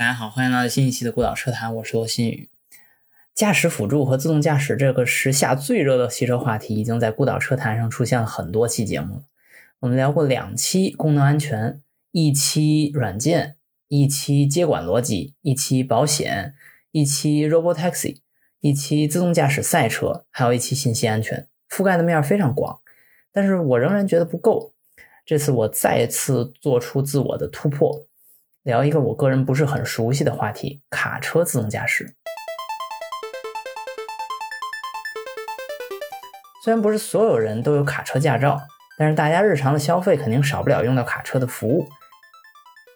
大家好，欢迎来到新一期的孤岛车谈，我是罗新宇。驾驶辅助和自动驾驶这个时下最热的汽车话题，已经在孤岛车谈上出现了很多期节目。我们聊过两期功能安全，一期软件，一期接管逻辑，一期保险，一期 Robotaxi，一期自动驾驶赛车，还有一期信息安全，覆盖的面非常广。但是我仍然觉得不够。这次我再次做出自我的突破。聊一个我个人不是很熟悉的话题：卡车自动驾驶。虽然不是所有人都有卡车驾照，但是大家日常的消费肯定少不了用到卡车的服务。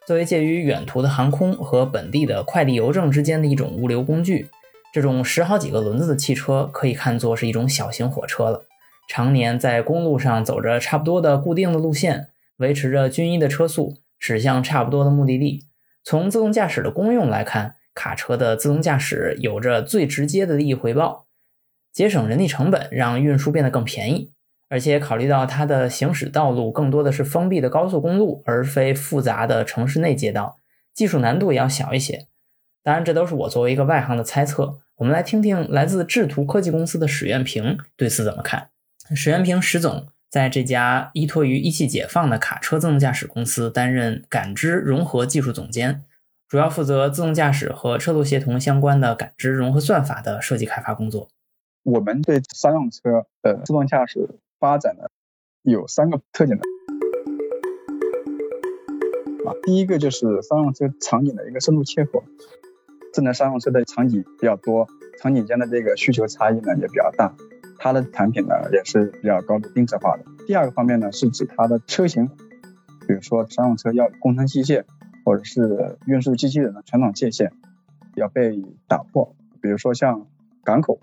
作为介于远途的航空和本地的快递邮政之间的一种物流工具，这种十好几个轮子的汽车可以看作是一种小型火车了。常年在公路上走着差不多的固定的路线，维持着均一的车速。驶向差不多的目的地。从自动驾驶的功用来看，卡车的自动驾驶有着最直接的利益回报，节省人力成本，让运输变得更便宜。而且考虑到它的行驶道路更多的是封闭的高速公路，而非复杂的城市内街道，技术难度也要小一些。当然，这都是我作为一个外行的猜测。我们来听听来自智途科技公司的史元平对此怎么看。史元平，史总。在这家依托于一汽解放的卡车自动驾驶公司担任感知融合技术总监，主要负责自动驾驶和车路协同相关的感知融合算法的设计开发工作。我们对商用车的自动驾驶发展呢，有三个特点的啊，第一个就是商用车场景的一个深度切合，智能商用车的场景比较多，场景间的这个需求差异呢也比较大。它的产品呢也是比较高度定制化的。第二个方面呢是指它的车型，比如说商用车要工程机械或者是运输机器人的传统界限要被打破。比如说像港口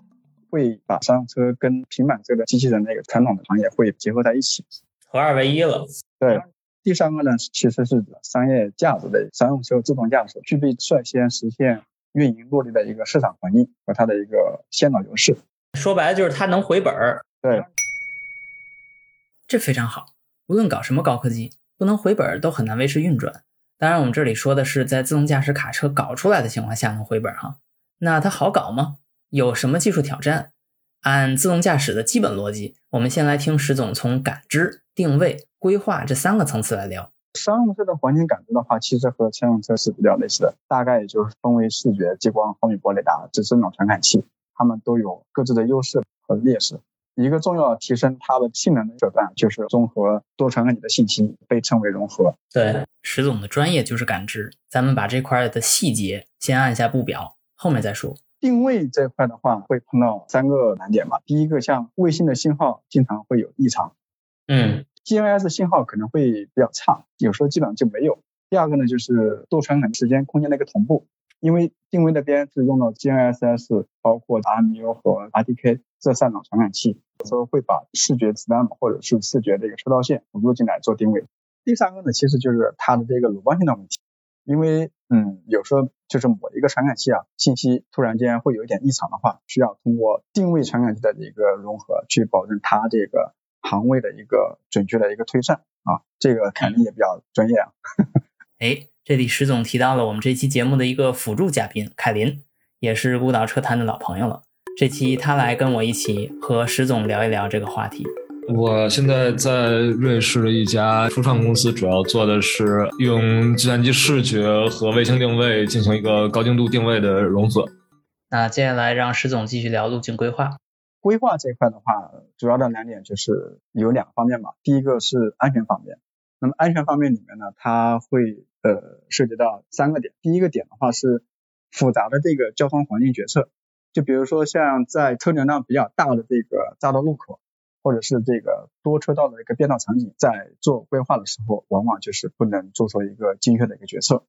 会把商用车跟平板车的机器人那个传统的行业会结合在一起，合二为一了。对。第三个呢其实是指商业价值的商用车自动驾驶具备率先实现运营落地的一个市场环境和它的一个先导优势。说白了就是它能回本儿，对，这非常好。无论搞什么高科技，不能回本儿都很难维持运转。当然，我们这里说的是在自动驾驶卡车搞出来的情况下能回本儿哈。那它好搞吗？有什么技术挑战？按自动驾驶的基本逻辑，我们先来听石总从感知、定位、规划这三个层次来聊。商用车的环境感知的话，其实和乘用车是比较类似的，大概也就是分为视觉、激光、毫米波雷达、指针脑传感器。它们都有各自的优势和劣势。一个重要提升它的性能的手段就是综合多传感器的信息，被称为融合。对，石总的专业就是感知，咱们把这块的细节先按下不表，后面再说。定位这块的话，会碰到三个难点吧。第一个，像卫星的信号经常会有异常，嗯，GNSS 信号可能会比较差，有时候基本上就没有。第二个呢，就是多传感时间、空间的一个同步。因为定位那边是用到 GNSS，包括 RMU 和 RTK 这三种传感器，有时候会把视觉子弹或者是视觉这个车道线辅助进来做定位。第三个呢，其实就是它的这个鲁棒性的问题，因为嗯，有时候就是某一个传感器啊，信息突然间会有一点异常的话，需要通过定位传感器的一个融合，去保证它这个航位的一个准确的一个推算啊，这个肯定也比较专业啊。哎。这里石总提到了我们这期节目的一个辅助嘉宾凯林，也是孤岛车坛的老朋友了。这期他来跟我一起和石总聊一聊这个话题。我现在在瑞士的一家初创公司，主要做的是用计算机视觉和卫星定位进行一个高精度定位的融合。那接下来让石总继续聊路径规划。规划这块的话，主要的两点就是有两个方面吧。第一个是安全方面，那么安全方面里面呢，它会。呃，涉及到三个点。第一个点的话是复杂的这个交通环境决策，就比如说像在车流量比较大的这个匝道路口，或者是这个多车道的一个变道场景，在做规划的时候，往往就是不能做出一个精确的一个决策。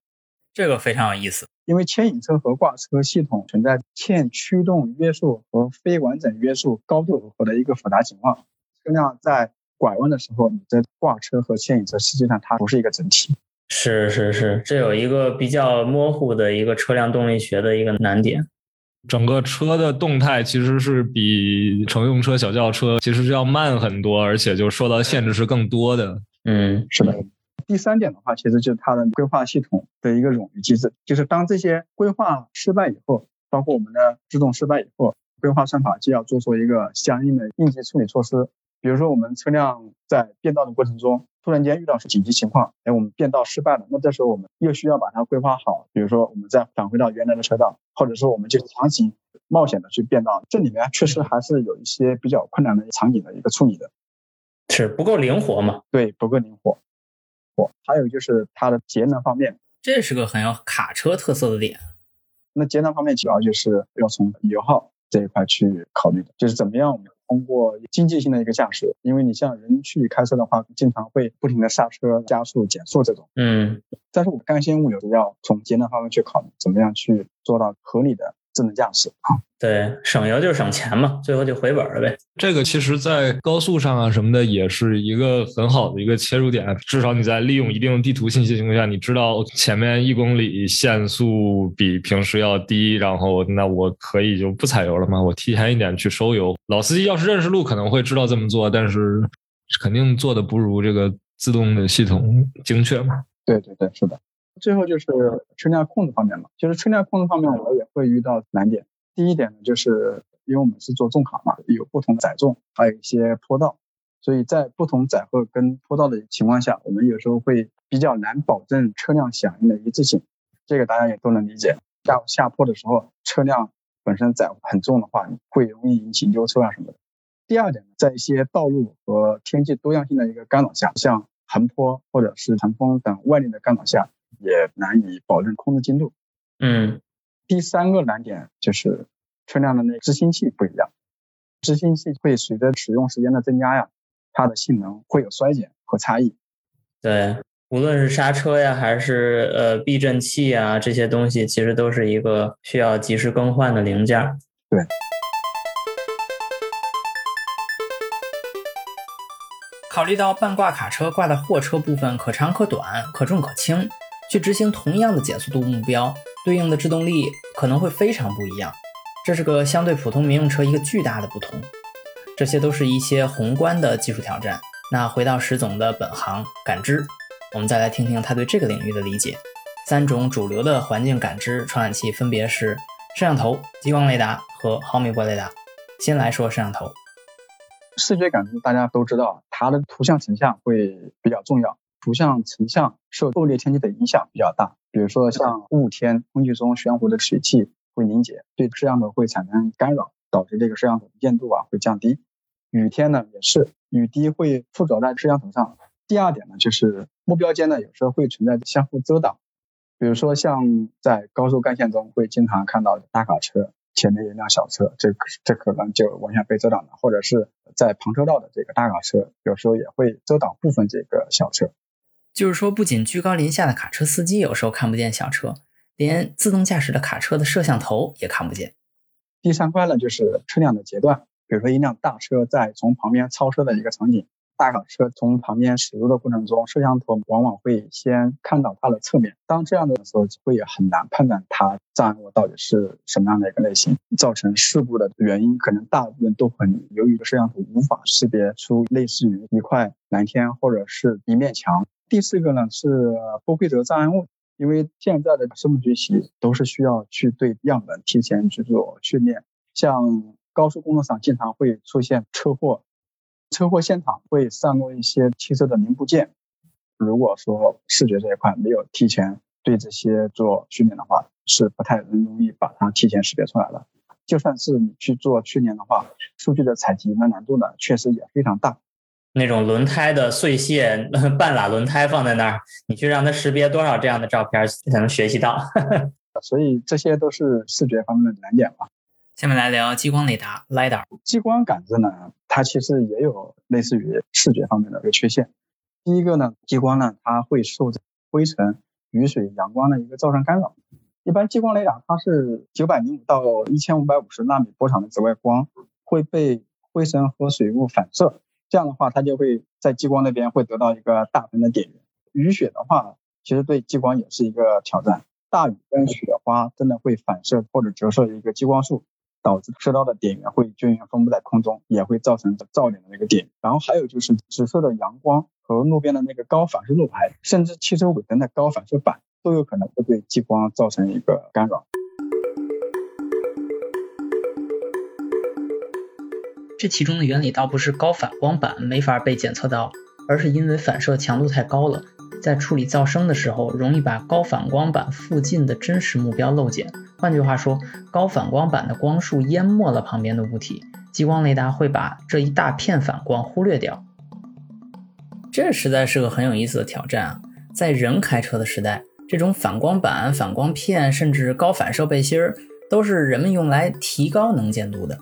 这个非常有意思，因为牵引车和挂车系统存在欠驱动约束和非完整约束高度耦合的一个复杂情况，车辆在拐弯的时候，你的挂车和牵引车实际上它不是一个整体。是是是，这有一个比较模糊的一个车辆动力学的一个难点。整个车的动态其实是比乘用车、小轿车其实是要慢很多，而且就受到限制是更多的。嗯，是的。第三点的话，其实就是它的规划系统的一个冗余机制，就是当这些规划失败以后，包括我们的制动失败以后，规划算法就要做出一个相应的应急处理措施。比如说，我们车辆在变道的过程中，突然间遇到紧急情况，哎，我们变道失败了，那这时候我们又需要把它规划好。比如说，我们再返回到原来的车道，或者说我们就强行冒险的去变道，这里面确实还是有一些比较困难的场景的一个处理的，是不够灵活嘛？对，不够灵活。我还有就是它的节能方面，这是个很有卡车特色的点。那节能方面主要就是要从油耗这一块去考虑的，就是怎么样通过经济性的一个驾驶，因为你像人去开车的话，经常会不停的刹车、加速、减速这种。嗯，但是我们干线物流要从节能方面去考虑，怎么样去做到合理的。智能驾驶啊，对，省油就是省钱嘛，最后就回本了呗。这个其实，在高速上啊什么的，也是一个很好的一个切入点。至少你在利用一定地图信息情况下，你知道前面一公里限速比平时要低，然后那我可以就不踩油了吗？我提前一点去收油。老司机要是认识路，可能会知道这么做，但是肯定做的不如这个自动的系统精确嘛。对对对，是的。最后就是车辆控制方面嘛，就是车辆控制方面，我也会遇到难点。第一点呢，就是因为我们是做重卡嘛，有不同载重，还有一些坡道，所以在不同载荷跟坡道的情况下，我们有时候会比较难保证车辆响应的一致性。这个大家也都能理解。下下坡的时候，车辆本身载很重的话，会容易引起溜车啊什么的。第二点呢，在一些道路和天气多样性的一个干扰下，像横坡或者是横风等外力的干扰下。也难以保证控制精度。嗯，第三个难点就是车辆的那执行器不一样，执行器会随着使用时间的增加呀，它的性能会有衰减和差异。对，无论是刹车呀，还是呃避震器啊，这些东西其实都是一个需要及时更换的零件。对。考虑到半挂卡车挂的货车部分可长可短，可重可轻。去执行同样的减速度目标，对应的制动力可能会非常不一样，这是个相对普通民用车一个巨大的不同。这些都是一些宏观的技术挑战。那回到石总的本行感知，我们再来听听他对这个领域的理解。三种主流的环境感知传感器分别是摄像头、激光雷达和毫米波雷达。先来说摄像头，视觉感知大家都知道，它的图像成像会比较重要。图像成像受恶劣天气的影响比较大，比如说像雾天，空气中悬浮的水汽会凝结，对摄像头会产生干扰，导致这个摄像头的亮度啊会降低。雨天呢也是，雨滴会附着在摄像头上。第二点呢，就是目标间呢有时候会存在相互遮挡，比如说像在高速干线中会经常看到大卡车前面一辆小车，这这可能就完全被遮挡了，或者是在旁车道的这个大卡车有时候也会遮挡部分这个小车。就是说，不仅居高临下的卡车司机有时候看不见小车，连自动驾驶的卡车的摄像头也看不见。第三块呢，就是车辆的截断，比如说一辆大车在从旁边超车的一个场景，大卡车从旁边驶入的过程中，摄像头往往会先看到它的侧面。当这样的时候，会很难判断它障碍物到底是什么样的一个类型。造成事故的原因，可能大部分都很由于摄像头无法识别出类似于一块蓝天或者是一面墙。第四个呢是不规则障碍物，因为现在的生物学习都是需要去对样本提前去做训练。像高速公路上经常会出现车祸，车祸现场会散落一些汽车的零部件。如果说视觉这一块没有提前对这些做训练的话，是不太容易把它提前识别出来的。就算是你去做训练的话，数据的采集的难度呢，确实也非常大。那种轮胎的碎屑，半拉轮胎放在那儿，你去让它识别多少这样的照片才能学习到？所以这些都是视觉方面的难点吧。下面来聊激光雷达 （LiDAR）。激光感知呢，它其实也有类似于视觉方面的一个缺陷。第一个呢，激光呢，它会受灰尘、雨水、阳光的一个造成干扰。一般激光雷达它是九百零五到一千五百五十纳米波长的紫外光会被灰尘和水雾反射。这样的话，它就会在激光那边会得到一个大分的点源。雨雪的话，其实对激光也是一个挑战。大雨跟雪花真的会反射或者折射一个激光束，导致射到的点源会均匀分布在空中，也会造成噪点的那个点。然后还有就是直射的阳光和路边的那个高反射路牌，甚至汽车尾灯的高反射板，都有可能会对激光造成一个干扰。这其中的原理倒不是高反光板没法被检测到，而是因为反射强度太高了，在处理噪声的时候，容易把高反光板附近的真实目标漏检。换句话说，高反光板的光束淹没了旁边的物体，激光雷达会把这一大片反光忽略掉。这实在是个很有意思的挑战啊！在人开车的时代，这种反光板、反光片，甚至高反射背心儿，都是人们用来提高能见度的。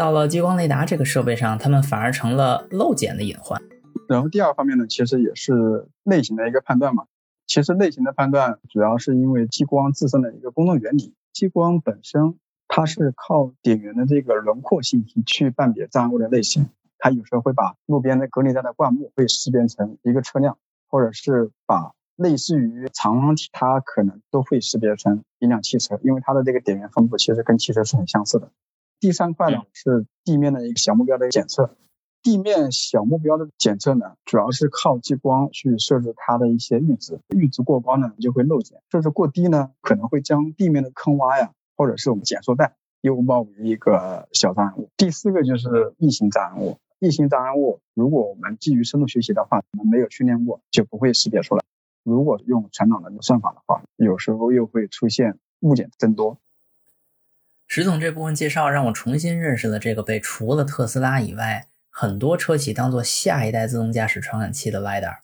到了激光雷达这个设备上，它们反而成了漏检的隐患。然后第二方面呢，其实也是类型的一个判断嘛。其实类型的判断主要是因为激光自身的一个工作原理。激光本身它是靠点源的这个轮廓信息去判别障碍物的类型。它有时候会把路边的隔离带的灌木会识别成一个车辆，或者是把类似于长方体，它可能都会识别成一辆汽车，因为它的这个点源分布其实跟汽车是很相似的。第三块呢是地面的一个小目标的检测，地面小目标的检测呢，主要是靠激光去设置它的一些阈值，阈值过高呢就会漏检，设置过低呢可能会将地面的坑洼呀，或者是我们减速带诱报为一个小障碍物。第四个就是异形障碍物，异形障碍物如果我们基于深度学习的话，我们没有训练过就不会识别出来，如果用传统的算法的话，有时候又会出现误检增多。石总这部分介绍让我重新认识了这个被除了特斯拉以外很多车企当做下一代自动驾驶传感器的 LiDAR。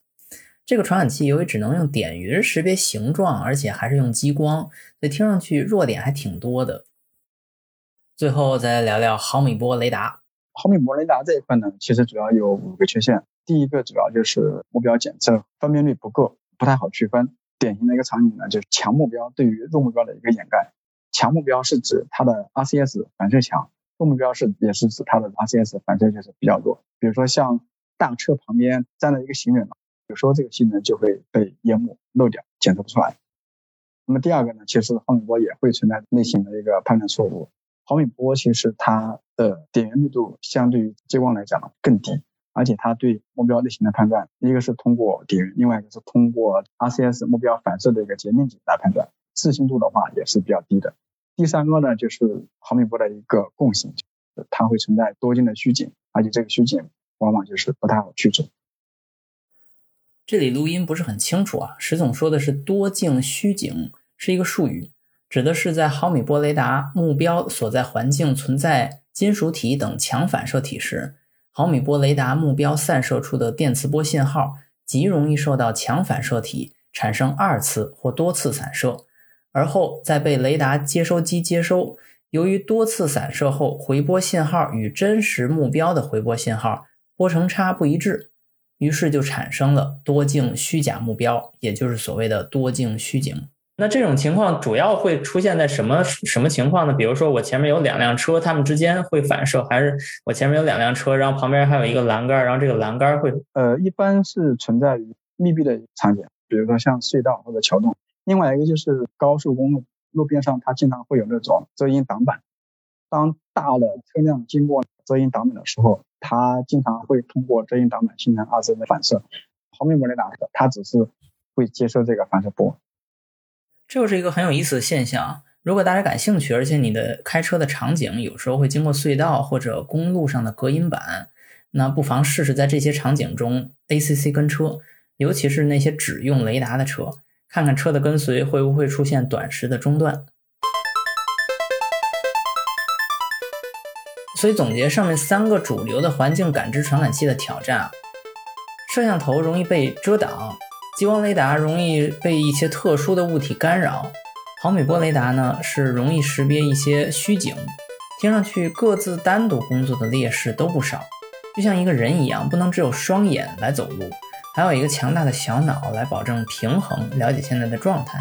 这个传感器由于只能用点云识别形状，而且还是用激光，所以听上去弱点还挺多的。最后再聊聊毫米波雷达。毫米波雷达这一块呢，其实主要有五个缺陷。第一个主要就是目标检测分辨率不够，不太好区分。典型的一个场景呢，就是强目标对于弱目标的一个掩盖。强目标是指它的 RCS 反射强，弱目标是也是指它的 RCS 反射就是比较弱。比如说像大车旁边站了一个行人，有时候这个行人就会被淹没漏掉，检测不出来。那么第二个呢，其实毫米波也会存在类型的一个判断错误。毫米波其实它的点源密度相对于激光来讲更低，而且它对目标类型的判断，一个是通过点源，另外一个是通过 RCS 目标反射的一个截面积来判断，自信度的话也是比较低的。第三个呢，就是毫米波的一个共性，它会存在多径的虚景，而且这个虚景往往就是不太好去除。这里录音不是很清楚啊，石总说的是多径虚景是一个术语，指的是在毫米波雷达目标所在环境存在金属体等强反射体时，毫米波雷达目标散射出的电磁波信号极容易受到强反射体产生二次或多次散射。而后再被雷达接收机接收，由于多次散射后回波信号与真实目标的回波信号波程差不一致，于是就产生了多镜虚假目标，也就是所谓的多镜虚景。那这种情况主要会出现在什么什么情况呢？比如说我前面有两辆车，它们之间会反射，还是我前面有两辆车，然后旁边还有一个栏杆，然后这个栏杆会……呃，一般是存在于密闭的场景，比如说像隧道或者桥洞。另外一个就是高速公路路边上，它经常会有那种遮阴挡板。当大的车辆经过遮阴挡板的时候，它经常会通过遮阴挡板形成二次的反射。毫米波雷达它只是会接收这个反射波。这又是一个很有意思的现象。如果大家感兴趣，而且你的开车的场景有时候会经过隧道或者公路上的隔音板，那不妨试试在这些场景中 ACC 跟车，尤其是那些只用雷达的车。看看车的跟随会不会出现短时的中断。所以总结上面三个主流的环境感知传感器的挑战啊，摄像头容易被遮挡，激光雷达容易被一些特殊的物体干扰，毫米波雷达呢是容易识别一些虚景。听上去各自单独工作的劣势都不少，就像一个人一样，不能只有双眼来走路。还有一个强大的小脑来保证平衡，了解现在的状态。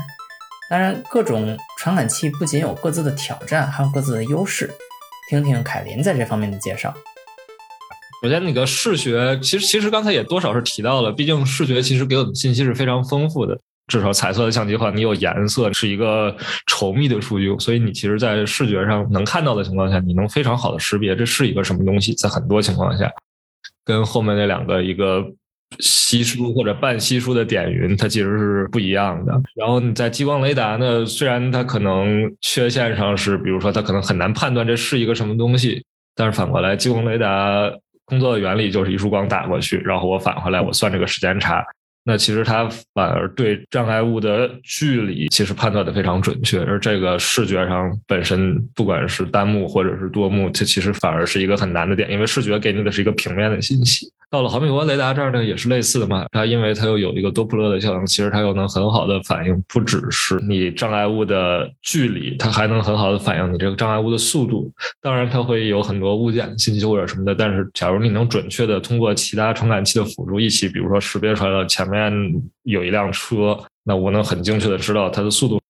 当然，各种传感器不仅有各自的挑战，还有各自的优势。听听凯林在这方面的介绍。首先，那个视觉，其实其实刚才也多少是提到了，毕竟视觉其实给我们信息是非常丰富的。至少彩色的相机的话，你有颜色，是一个稠密的数据，所以你其实，在视觉上能看到的情况下，你能非常好的识别这是一个什么东西。在很多情况下，跟后面那两个一个。稀疏或者半稀疏的点云，它其实是不一样的。然后你在激光雷达呢，虽然它可能缺陷上是，比如说它可能很难判断这是一个什么东西，但是反过来，激光雷达工作的原理就是一束光打过去，然后我返回来，我算这个时间差。那其实它反而对障碍物的距离其实判断的非常准确，而这个视觉上本身不管是单目或者是多目，它其实反而是一个很难的点，因为视觉给你的是一个平面的信息。到了毫米波雷达这儿呢，也是类似的嘛。它因为它又有一个多普勒的效应，其实它又能很好的反映不只是你障碍物的距离，它还能很好的反映你这个障碍物的速度。当然，它会有很多物件信息或者什么的，但是假如你能准确的通过其他传感器的辅助一起，比如说识别出来了前面有一辆车，那我能很精确的知道它的速度。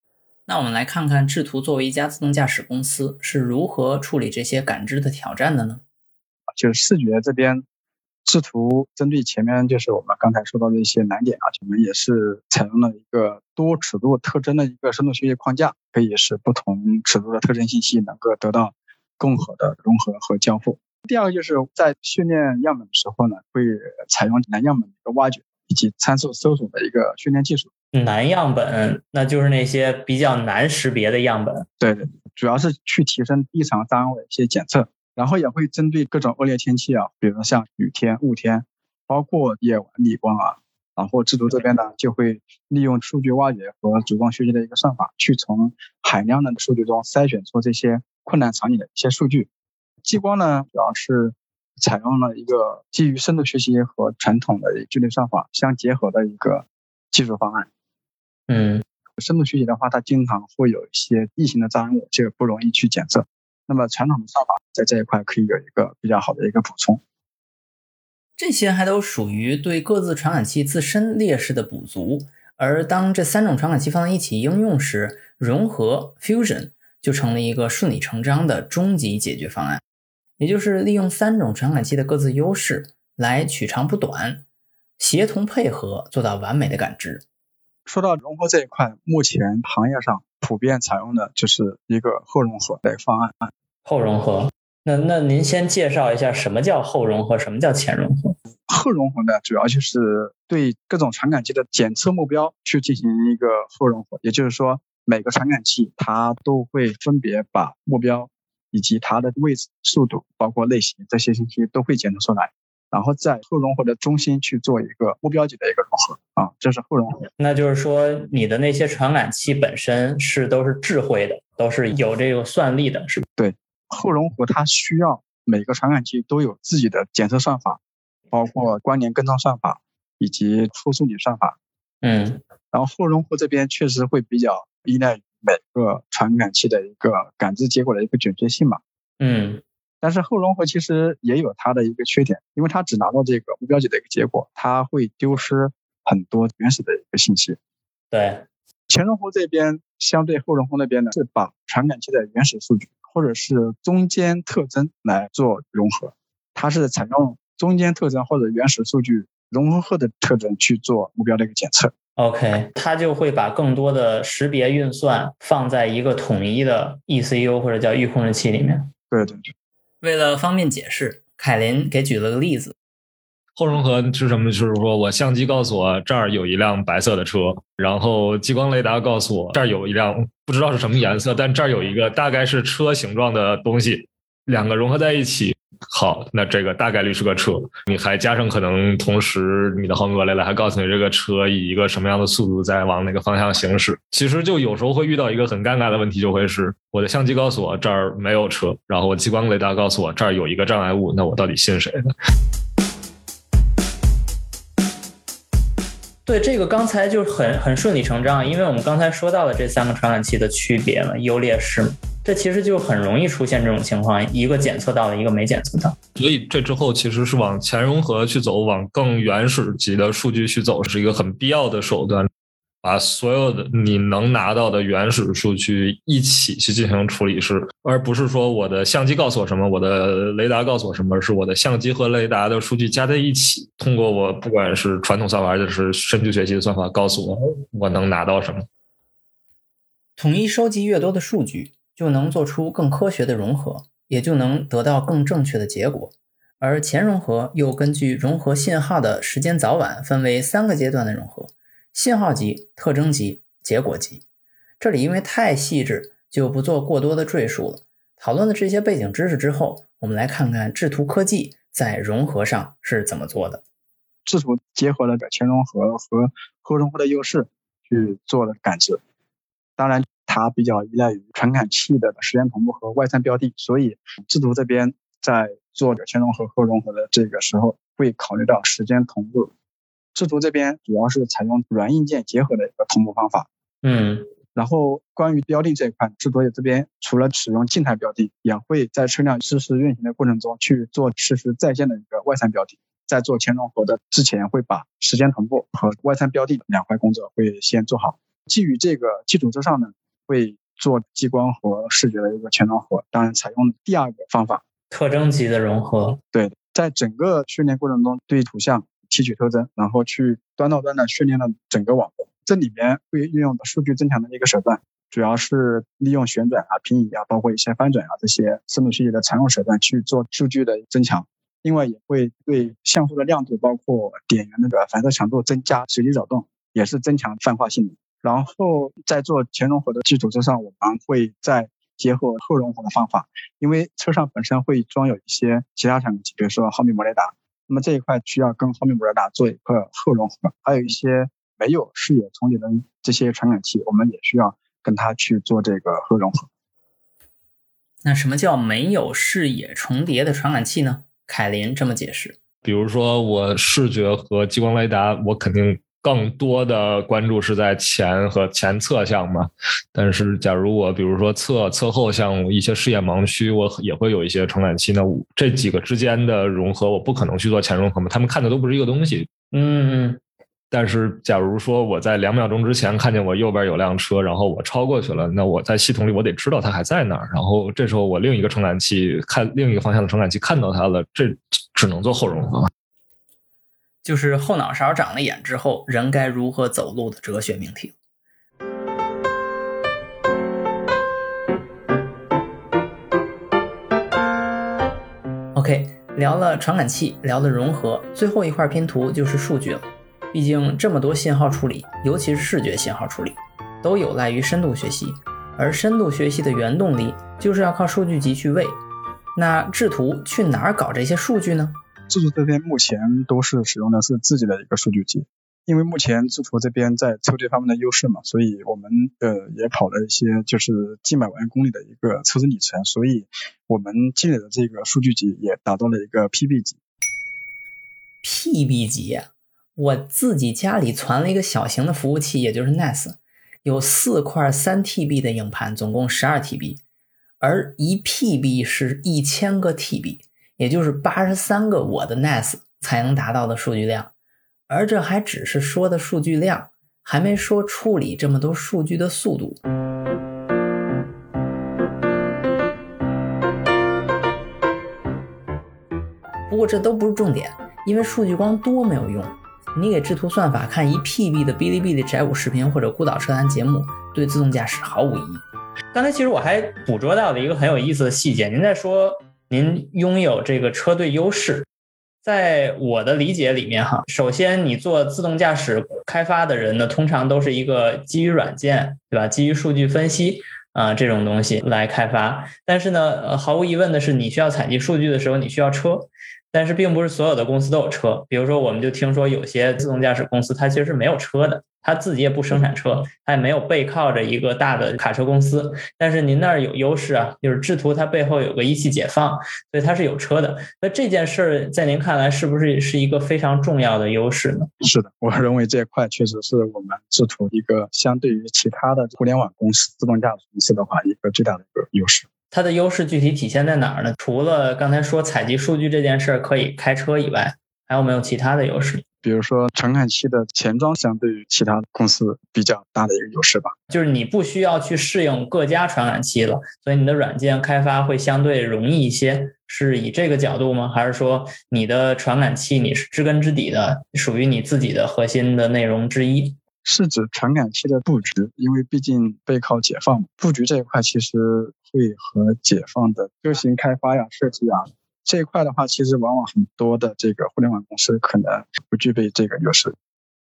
那我们来看看智图作为一家自动驾驶公司是如何处理这些感知的挑战的呢？就是视觉这边。智图针对前面就是我们刚才说到的一些难点啊，我们也是采用了一个多尺度特征的一个深度学习框架，可以使不同尺度的特征信息能够得到更好的融合和交互。第二个就是在训练样本的时候呢，会采用难样本的一个挖掘以及参数搜索的一个训练技术。难样本，那就是那些比较难识别的样本。对对，主要是去提升异常单位一些检测。然后也会针对各种恶劣天气啊，比如像雨天、雾天，包括夜晚逆光啊，然后制图这边呢就会利用数据挖掘和主动学习的一个算法，去从海量的数据中筛选出这些困难场景的一些数据。激光呢主要是采用了一个基于深度学习和传统的距离算法相结合的一个技术方案。嗯，深度学习的话，它经常会有一些异形的障碍物，这个不容易去检测。那么传统的算法在这一块可以有一个比较好的一个补充，这些还都属于对各自传感器自身劣势的补足。而当这三种传感器放在一起应用时，融合 （fusion） 就成了一个顺理成章的终极解决方案，也就是利用三种传感器的各自优势来取长补短，协同配合做到完美的感知。说到融合这一块，目前行业上。普遍采用的就是一个后融合的方案。后融合，那那您先介绍一下什么叫后融合，什么叫前融合？后融合呢，主要就是对各种传感器的检测目标去进行一个后融合，也就是说，每个传感器它都会分别把目标以及它的位置、速度，包括类型这些信息都会检测出来。然后在后融合的中心去做一个目标级的一个融合啊，这是后融合。那就是说，你的那些传感器本身是都是智慧的，都是有这个算力的，是吧？对，后融合它需要每个传感器都有自己的检测算法，包括关联跟踪算法以及初数理算法。嗯，然后后融合这边确实会比较依赖于每个传感器的一个感知结果的一个准确性嘛。嗯。但是后融合其实也有它的一个缺点，因为它只拿到这个目标级的一个结果，它会丢失很多原始的一个信息。对，前融合这边相对后融合那边呢，是把传感器的原始数据或者是中间特征来做融合，它是采用中间特征或者原始数据融合后的特征去做目标的一个检测。OK，它就会把更多的识别运算放在一个统一的 ECU 或者叫预控制器里面。对对对。为了方便解释，凯林给举了个例子。后融合是什么？就是说我相机告诉我这儿有一辆白色的车，然后激光雷达告诉我这儿有一辆不知道是什么颜色，但这儿有一个大概是车形状的东西，两个融合在一起。好，那这个大概率是个车。你还加上可能同时你的毫米波雷达还告诉你这个车以一个什么样的速度在往哪个方向行驶。其实就有时候会遇到一个很尴尬的问题，就会是我的相机告诉我这儿没有车，然后我激光雷达告诉我这儿有一个障碍物，那我到底信谁呢？对，这个刚才就很很顺理成章，因为我们刚才说到了这三个传感器的区别嘛，优劣势嘛。这其实就很容易出现这种情况，一个检测到了，一个没检测到。所以这之后其实是往前融合去走，往更原始级的数据去走，是一个很必要的手段。把所有的你能拿到的原始数据一起去进行处理，是而不是说我的相机告诉我什么，我的雷达告诉我什么，是我的相机和雷达的数据加在一起，通过我不管是传统算法还是深度学习的算法，告诉我我能拿到什么。统一收集越多的数据。就能做出更科学的融合，也就能得到更正确的结果。而前融合又根据融合信号的时间早晚分为三个阶段的融合：信号级、特征级、结果级。这里因为太细致，就不做过多的赘述了。讨论了这些背景知识之后，我们来看看智图科技在融合上是怎么做的。智图结合了前融合和后融合的优势去做了感知，当然它比较依赖于传感器的时间同步和外参标定，所以智图这边在做前融合后融合的这个时候会考虑到时间同步。智图这边主要是采用软硬件结合的一个同步方法。嗯。然后关于标定这一块，智多这边除了使用静态标定，也会在车辆实时运行的过程中去做实时在线的一个外参标定。在做前融合的之前，会把时间同步和外参标定两块工作会先做好。基于这个基础之上呢，会做激光和视觉的一个全融合。当然，采用第二个方法，特征级的融合。对，在整个训练过程中，对图像提取特征，然后去端到端的训练了整个网络。这里面会运用的数据增强的一个手段，主要是利用旋转啊、平移啊，包括一些翻转啊这些深度学习的常用手段去做数据的增强。另外，也会对像素的亮度，包括点源的反射强度增加随机扰动，也是增强泛化性能。然后在做前融合的基础之上，我们会再结合后融合的方法，因为车上本身会装有一些其他传感器，比如说毫米波雷达，那么这一块需要跟毫米波雷达做一个后融合，还有一些。没有视野重叠的这些传感器，我们也需要跟它去做这个后融合。那什么叫没有视野重叠的传感器呢？凯林这么解释：比如说我视觉和激光雷达，我肯定更多的关注是在前和前侧项嘛。但是假如我比如说侧侧后项目一些视野盲区，我也会有一些传感器。那这几个之间的融合，我不可能去做前融合嘛？他们看的都不是一个东西。嗯嗯。但是，假如说我在两秒钟之前看见我右边有辆车，然后我超过去了，那我在系统里我得知道它还在那儿。然后这时候我另一个传感器看另一个方向的传感器看到它了，这只能做后融合。就是后脑勺长了眼之后，人该如何走路的哲学命题。OK，聊了传感器，聊了融合，最后一块拼图就是数据了。毕竟这么多信号处理，尤其是视觉信号处理，都有赖于深度学习，而深度学习的原动力就是要靠数据集去喂。那制图去哪儿搞这些数据呢？智图这边目前都是使用的是自己的一个数据集，因为目前智图这边在抽这方面的优势嘛，所以我们呃也跑了一些就是近百万公里的一个测试里程，所以我们积累的这个数据集也达到了一个 PB 级。PB 级。我自己家里攒了一个小型的服务器，也就是 NAS，有四块三 TB 的硬盘，总共十二 TB，而一 PB 是一千个 TB，也就是八十三个我的 NAS 才能达到的数据量，而这还只是说的数据量，还没说处理这么多数据的速度。不过这都不是重点，因为数据光多没有用。你给制图算法看一 PB 的哔哩哔哩宅舞视频或者孤岛车谈节目，对自动驾驶毫无意义。刚才其实我还捕捉到了一个很有意思的细节，您在说您拥有这个车队优势，在我的理解里面哈，首先你做自动驾驶开发的人呢，通常都是一个基于软件，对吧？基于数据分析啊这种东西来开发，但是呢，毫无疑问的是，你需要采集数据的时候，你需要车。但是并不是所有的公司都有车，比如说，我们就听说有些自动驾驶公司，它其实是没有车的，它自己也不生产车，它也没有背靠着一个大的卡车公司。但是您那儿有优势啊，就是智图它背后有个一汽解放，所以它是有车的。那这件事儿在您看来是不是是一个非常重要的优势呢？是的，我认为这块确实是我们智图一个相对于其他的互联网公司、自动驾驶公司的话，一个最大的一个优势。它的优势具体体现在哪儿呢？除了刚才说采集数据这件事儿可以开车以外，还有没有其他的优势？比如说传感器的前装，相对于其他公司比较大的一个优势吧。就是你不需要去适应各家传感器了，所以你的软件开发会相对容易一些。是以这个角度吗？还是说你的传感器你是知根知底的，属于你自己的核心的内容之一？是指传感器的布局，因为毕竟背靠解放，布局这一块其实会和解放的车型开发呀、设计啊，这一块的话，其实往往很多的这个互联网公司可能不具备这个优势。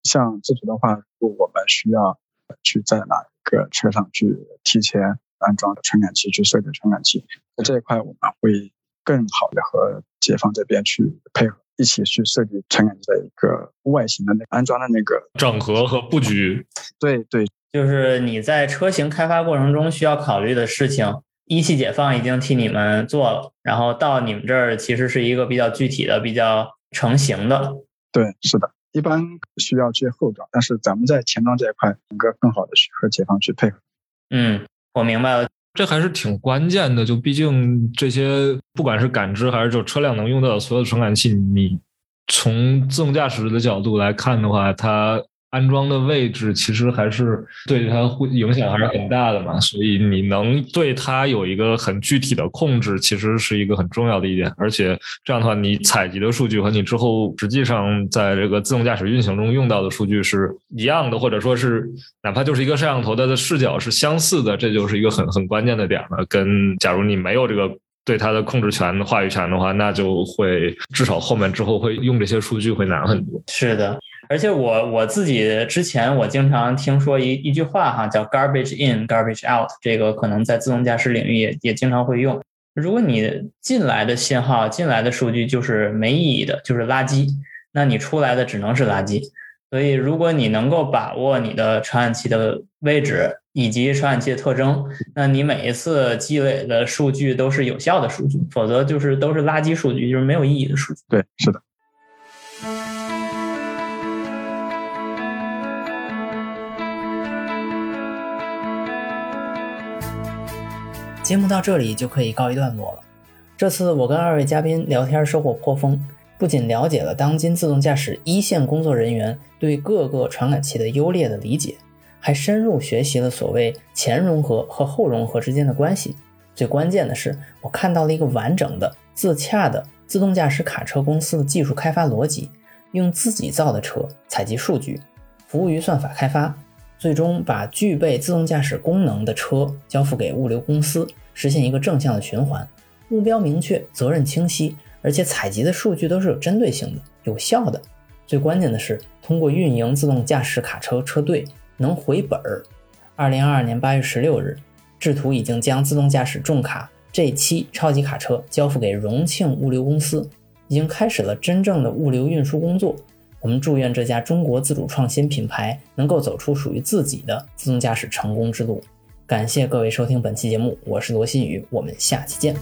像自主的话，如果我们需要去在哪个车上去提前安装传感器，去设置传感器，在这一块我们会更好的和解放这边去配合，一起去设计传感器的一个外形的那安装的那个整合和布局。对对，就是你在车型开发过程中需要考虑的事情，一汽解放已经替你们做了，然后到你们这儿其实是一个比较具体的、比较成型的。对，是的。一般需要去后装，但是咱们在前装这一块能够更好的去和解放去配合。嗯，我明白了，这还是挺关键的。就毕竟这些不管是感知还是就车辆能用到的所有的传感器，你从自动驾驶的角度来看的话，它。安装的位置其实还是对它会影响还是很大的嘛，所以你能对它有一个很具体的控制，其实是一个很重要的一点。而且这样的话，你采集的数据和你之后实际上在这个自动驾驶运行中用到的数据是一样的，或者说是哪怕就是一个摄像头它的视角是相似的，这就是一个很很关键的点了。跟假如你没有这个对它的控制权、话语权的话，那就会至少后面之后会用这些数据会难很多。是的。而且我我自己之前我经常听说一一句话哈，叫 garbage in garbage out，这个可能在自动驾驶领域也也经常会用。如果你进来的信号、进来的数据就是没意义的，就是垃圾，那你出来的只能是垃圾。所以，如果你能够把握你的传感器的位置以及传感器的特征，那你每一次积累的数据都是有效的数据，否则就是都是垃圾数据，就是没有意义的数据。对，是的。节目到这里就可以告一段落了。这次我跟二位嘉宾聊天收获颇丰，不仅了解了当今自动驾驶一线工作人员对各个传感器的优劣的理解，还深入学习了所谓前融合和后融合之间的关系。最关键的是，我看到了一个完整的、自洽的自动驾驶卡车公司的技术开发逻辑，用自己造的车采集数据，服务于算法开发。最终把具备自动驾驶功能的车交付给物流公司，实现一个正向的循环。目标明确，责任清晰，而且采集的数据都是有针对性的、有效的。最关键的是，通过运营自动驾驶卡车车队能回本儿。二零二二年八月十六日，智途已经将自动驾驶重卡 G 七超级卡车交付给荣庆物流公司，已经开始了真正的物流运输工作。我们祝愿这家中国自主创新品牌能够走出属于自己的自动驾驶成功之路。感谢各位收听本期节目，我是罗新宇，我们下期见。